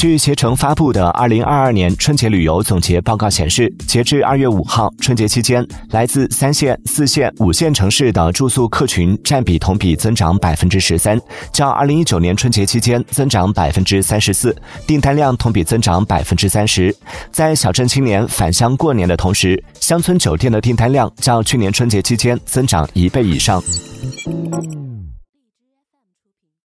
据携程发布的二零二二年春节旅游总结报告显示截至二月五号春节期间来自三线四线五线城市的住宿客群占比同比增长百分之十三较二零一九年春节期间增长百分之三十四订单量同比增长百分之三十。在小镇青年返乡过年的同时乡村酒店的订单量较去年春节期间增长一倍以上。